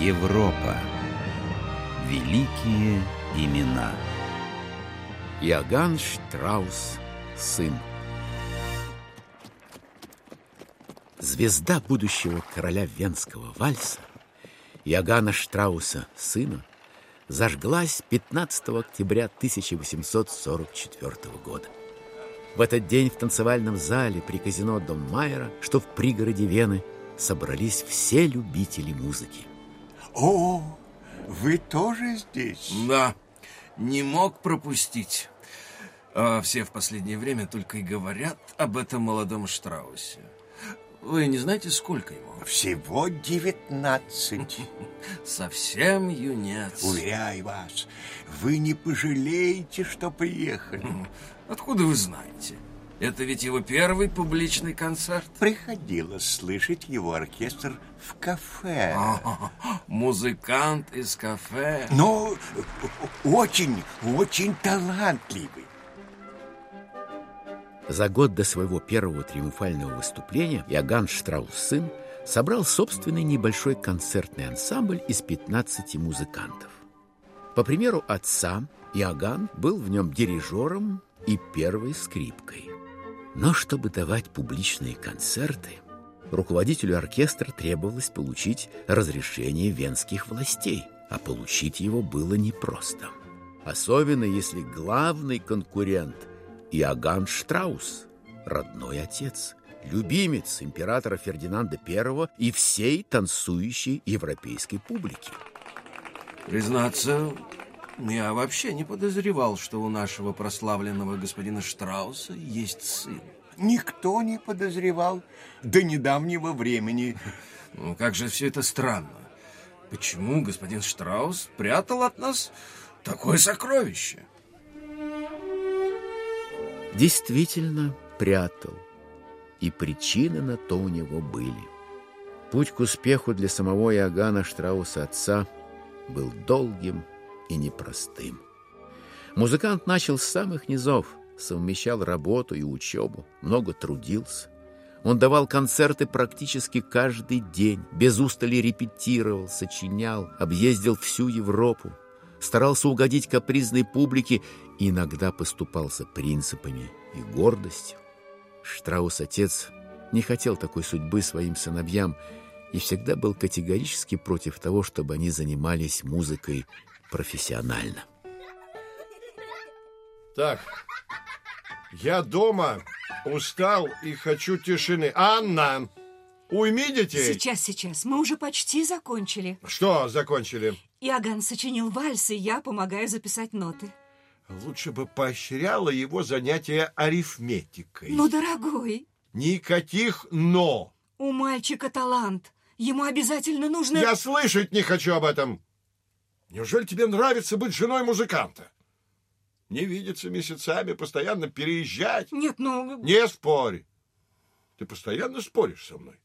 Европа. Великие имена. Иоганн Штраус, сын. Звезда будущего короля венского вальса, Иоганна Штрауса, сына, зажглась 15 октября 1844 года. В этот день в танцевальном зале при казино Дом Майера, что в пригороде Вены, собрались все любители музыки. О, вы тоже здесь? Да, не мог пропустить. А все в последнее время только и говорят об этом молодом Штраусе. Вы не знаете, сколько ему? Всего девятнадцать. Совсем юнец. Уверяю вас, вы не пожалеете, что приехали. Откуда вы знаете? Это ведь его первый публичный концерт. Приходилось слышать его оркестр в кафе. А, музыкант из кафе. Но очень, очень талантливый. За год до своего первого триумфального выступления Иоганн Штраус-сын собрал собственный небольшой концертный ансамбль из 15 музыкантов. По примеру отца, Иоганн был в нем дирижером и первой скрипкой. Но чтобы давать публичные концерты, руководителю оркестра требовалось получить разрешение венских властей, а получить его было непросто. Особенно если главный конкурент Иоганн Штраус, родной отец, любимец императора Фердинанда I и всей танцующей европейской публики. Признаться, я вообще не подозревал, что у нашего прославленного господина Штрауса есть сын. Никто не подозревал до недавнего времени. Ну, как же все это странно. Почему господин Штраус прятал от нас такое сокровище? Действительно прятал. И причины на то у него были. Путь к успеху для самого Иоганна Штрауса отца был долгим и непростым. Музыкант начал с самых низов, совмещал работу и учебу, много трудился. Он давал концерты практически каждый день, без устали репетировал, сочинял, объездил всю Европу, старался угодить капризной публике иногда поступался принципами и гордостью. Штраус-отец не хотел такой судьбы своим сыновьям и всегда был категорически против того, чтобы они занимались музыкой профессионально. Так, я дома, устал и хочу тишины. Анна, уйми детей. Сейчас, сейчас. Мы уже почти закончили. Что закончили? Иоганн сочинил вальс, и я помогаю записать ноты. Лучше бы поощряла его занятия арифметикой. Но, дорогой, Никаких «но». у мальчика талант. Ему обязательно нужно... Я слышать не хочу об этом. Неужели тебе нравится быть женой музыканта? Не видеться месяцами, постоянно переезжать. Нет, ну... Не спорь. Ты постоянно споришь со мной.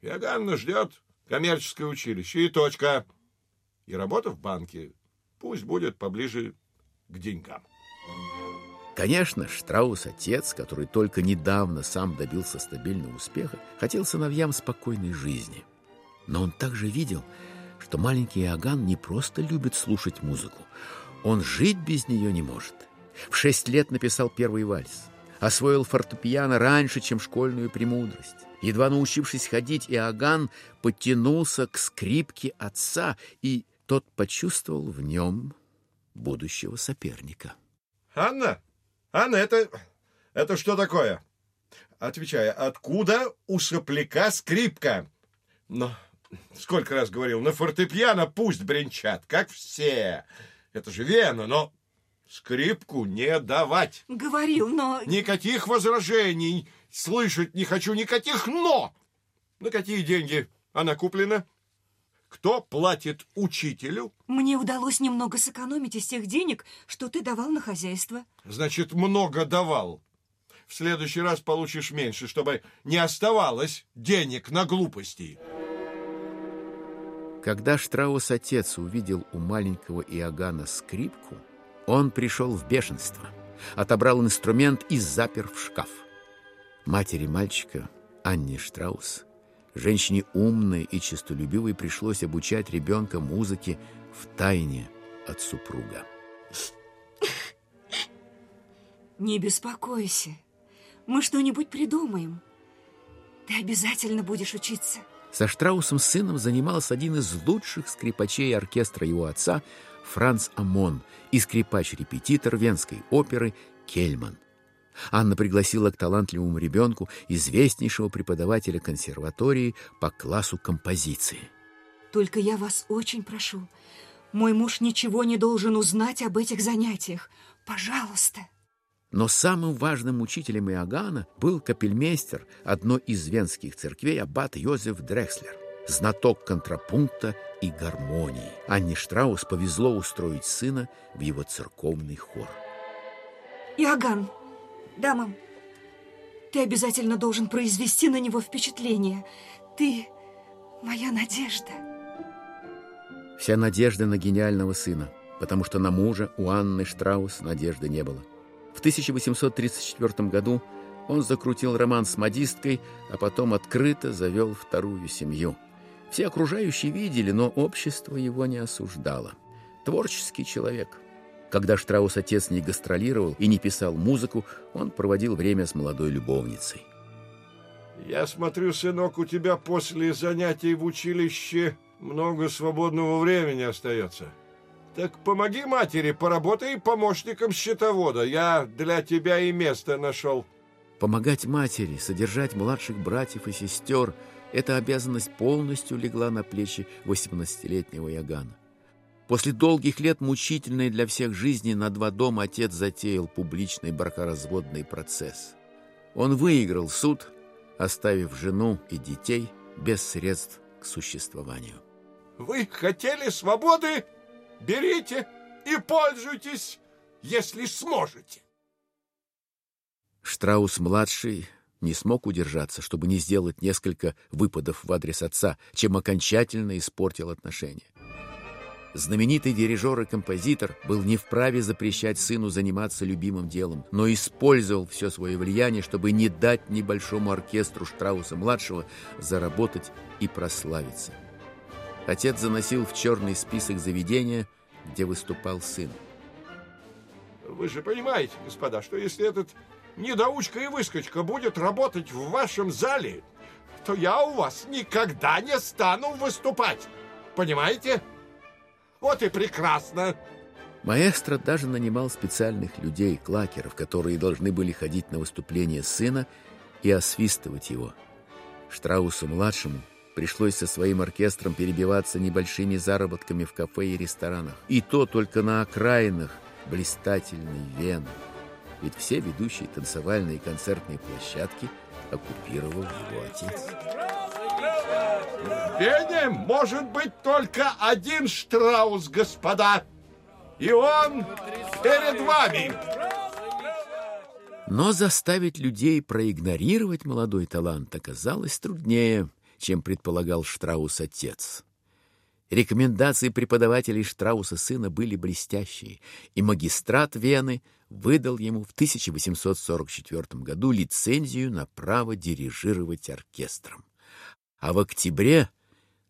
Иоганна ждет коммерческое училище и точка. И работа в банке. Пусть будет поближе к деньгам. Конечно, Штраус, отец, который только недавно сам добился стабильного успеха, хотел сыновьям спокойной жизни. Но он также видел, что маленький Иоганн не просто любит слушать музыку, он жить без нее не может. В шесть лет написал первый вальс, освоил фортепиано раньше, чем школьную премудрость. Едва научившись ходить, Иоганн подтянулся к скрипке отца, и тот почувствовал в нем будущего соперника. Анна, Анна, это, это что такое? Отвечай, откуда у сопляка скрипка? Но сколько раз говорил, на фортепиано пусть бренчат, как все. Это же Вена, но скрипку не давать. Говорил, но... Никаких возражений. Слышать не хочу никаких «но». На какие деньги она куплена? Кто платит учителю? Мне удалось немного сэкономить из тех денег, что ты давал на хозяйство. Значит, много давал. В следующий раз получишь меньше, чтобы не оставалось денег на глупости. Когда Штраус-отец увидел у маленького Иоганна скрипку, он пришел в бешенство, отобрал инструмент и запер в шкаф. Матери мальчика, Анне Штраус, Женщине умной и честолюбивой пришлось обучать ребенка музыке в тайне от супруга. Не беспокойся. Мы что-нибудь придумаем. Ты обязательно будешь учиться. Со Штраусом сыном занимался один из лучших скрипачей оркестра его отца Франц Амон и скрипач-репетитор Венской оперы Кельман. Анна пригласила к талантливому ребенку известнейшего преподавателя консерватории по классу композиции. Только я вас очень прошу, мой муж ничего не должен узнать об этих занятиях. Пожалуйста. Но самым важным учителем Иоганна был капельмейстер одной из венских церквей аббат Йозеф Дрекслер, знаток контрапункта и гармонии. Анне Штраус повезло устроить сына в его церковный хор. Иоганн, да, мам, ты обязательно должен произвести на него впечатление. Ты моя надежда. Вся надежда на гениального сына, потому что на мужа у Анны Штраус надежды не было. В 1834 году он закрутил роман с модисткой, а потом открыто завел вторую семью. Все окружающие видели, но общество его не осуждало. Творческий человек. Когда Штраус отец не гастролировал и не писал музыку, он проводил время с молодой любовницей. Я смотрю, сынок, у тебя после занятий в училище много свободного времени остается. Так помоги матери, поработай помощником счетовода. Я для тебя и место нашел. Помогать матери, содержать младших братьев и сестер – эта обязанность полностью легла на плечи 18-летнего Ягана. После долгих лет мучительной для всех жизни на два дома отец затеял публичный бракоразводный процесс. Он выиграл суд, оставив жену и детей без средств к существованию. Вы хотели свободы? Берите и пользуйтесь, если сможете. Штраус-младший не смог удержаться, чтобы не сделать несколько выпадов в адрес отца, чем окончательно испортил отношения. Знаменитый дирижер и композитор был не вправе запрещать сыну заниматься любимым делом, но использовал все свое влияние, чтобы не дать небольшому оркестру Штрауса-младшего заработать и прославиться. Отец заносил в черный список заведения, где выступал сын. Вы же понимаете, господа, что если этот недоучка и выскочка будет работать в вашем зале, то я у вас никогда не стану выступать. Понимаете? Вот и прекрасно. Маэстро даже нанимал специальных людей, клакеров, которые должны были ходить на выступление сына и освистывать его. Штраусу-младшему Пришлось со своим оркестром перебиваться небольшими заработками в кафе и ресторанах. И то только на окраинах блистательной Вены. Ведь все ведущие танцевальные и концертные площадки оккупировал его отец. В Вене может быть только один Штраус, господа. И он перед вами. Но заставить людей проигнорировать молодой талант оказалось труднее – чем предполагал Штраус-отец. Рекомендации преподавателей Штрауса сына были блестящие, и магистрат Вены выдал ему в 1844 году лицензию на право дирижировать оркестром. А в октябре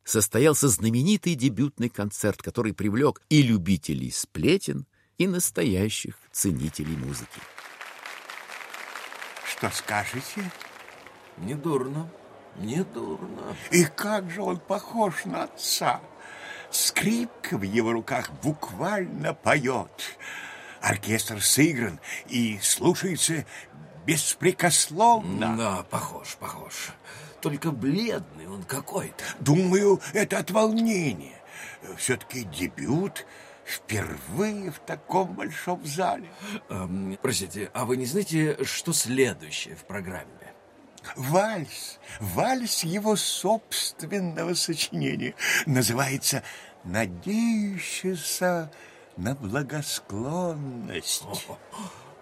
состоялся знаменитый дебютный концерт, который привлек и любителей сплетен, и настоящих ценителей музыки. Что скажете? Недурно. Недурно. И как же он похож на отца. Скрипка в его руках буквально поет. Оркестр сыгран и слушается беспрекословно. Да, похож, похож. Только бледный он какой-то. Думаю, это от волнения. Все-таки дебют впервые в таком большом зале. Эм, простите, а вы не знаете, что следующее в программе? Вальс, вальс его собственного сочинения. Называется «Надеющийся на благосклонность». О,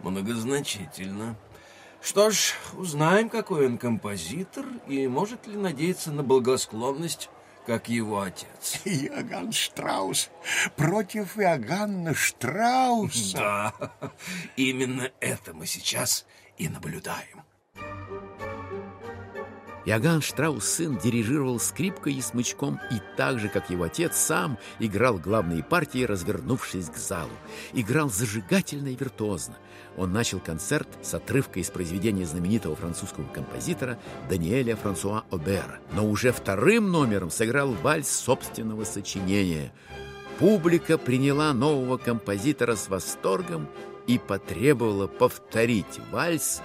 многозначительно. Что ж, узнаем, какой он композитор и может ли надеяться на благосклонность, как его отец. Иоганн Штраус против Иоганна Штрауса. Да, именно это мы сейчас и наблюдаем. Иоганн Штраус сын дирижировал скрипкой и смычком и так же, как его отец, сам играл главные партии, развернувшись к залу. Играл зажигательно и виртуозно. Он начал концерт с отрывка из произведения знаменитого французского композитора Даниэля Франсуа Обера, но уже вторым номером сыграл вальс собственного сочинения. Публика приняла нового композитора с восторгом и потребовала повторить вальс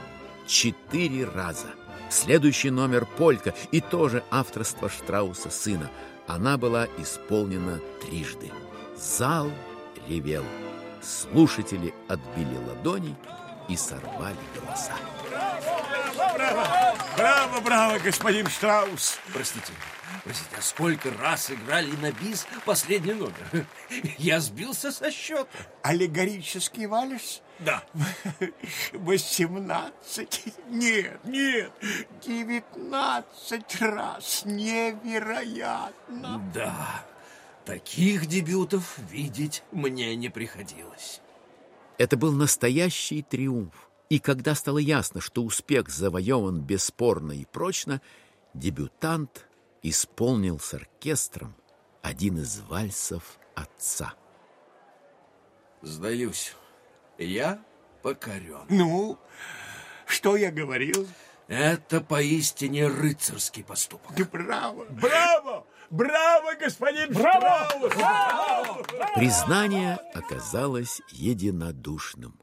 четыре раза. Следующий номер «Полька» и тоже авторство Штрауса сына. Она была исполнена трижды. Зал ревел. Слушатели отбили ладони и сорвали голоса. Браво, браво, браво, господин Штраус. Простите, простите, а сколько раз играли на бис последний номер? Я сбился со счета. Аллегорический вальс? Да. Восемнадцать? Нет, нет, девятнадцать раз. Невероятно. Да, таких дебютов видеть мне не приходилось. Это был настоящий триумф. И когда стало ясно, что успех завоеван бесспорно и прочно, дебютант исполнил с оркестром один из вальсов отца. Сдаюсь, я покорен. Ну, что я говорил? Это поистине рыцарский поступок. Браво, браво, браво, господин браво! Штраус! Признание оказалось единодушным.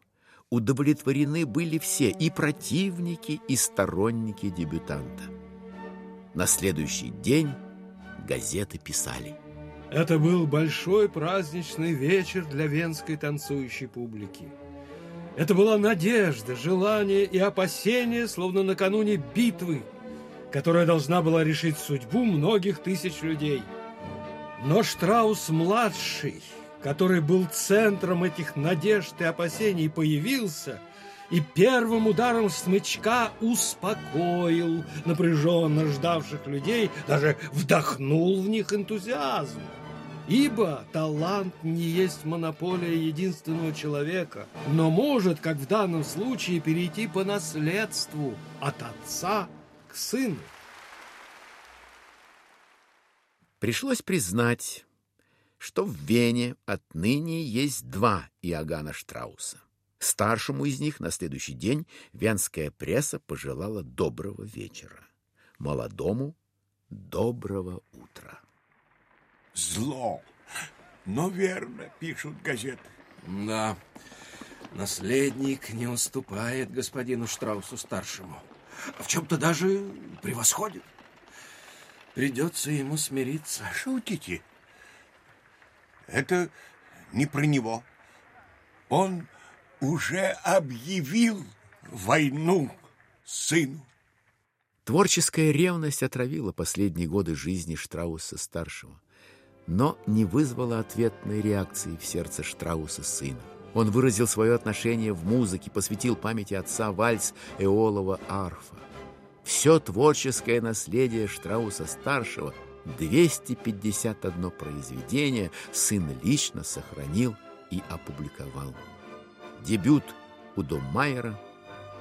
Удовлетворены были все, и противники, и сторонники дебютанта. На следующий день газеты писали. Это был большой праздничный вечер для венской танцующей публики. Это была надежда, желание и опасение, словно накануне битвы, которая должна была решить судьбу многих тысяч людей. Но Штраус-младший, который был центром этих надежд и опасений, появился и первым ударом смычка успокоил напряженно ждавших людей, даже вдохнул в них энтузиазм. Ибо талант не есть монополия единственного человека, но может, как в данном случае, перейти по наследству от отца к сыну. Пришлось признать, что в Вене отныне есть два Иоганна Штрауса. Старшему из них на следующий день венская пресса пожелала доброго вечера. Молодому — доброго утра. Зло, но верно, пишут газеты. Да, наследник не уступает господину Штраусу-старшему. В чем-то даже превосходит. Придется ему смириться. Шутите? Это не про него. Он уже объявил войну сыну. Творческая ревность отравила последние годы жизни Штрауса-старшего, но не вызвала ответной реакции в сердце Штрауса сына. Он выразил свое отношение в музыке, посвятил памяти отца вальс Эолова арфа. Все творческое наследие Штрауса-старшего, 251 произведение, сын лично сохранил и опубликовал. Дебют Удо Майера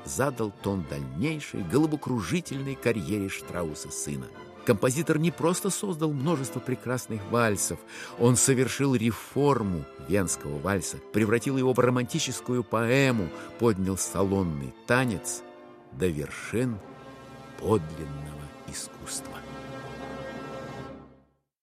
задал тон дальнейшей головокружительной карьере Штрауса сына. Композитор не просто создал множество прекрасных вальсов, он совершил реформу венского вальса, превратил его в романтическую поэму, поднял салонный танец до вершин подлинного искусства.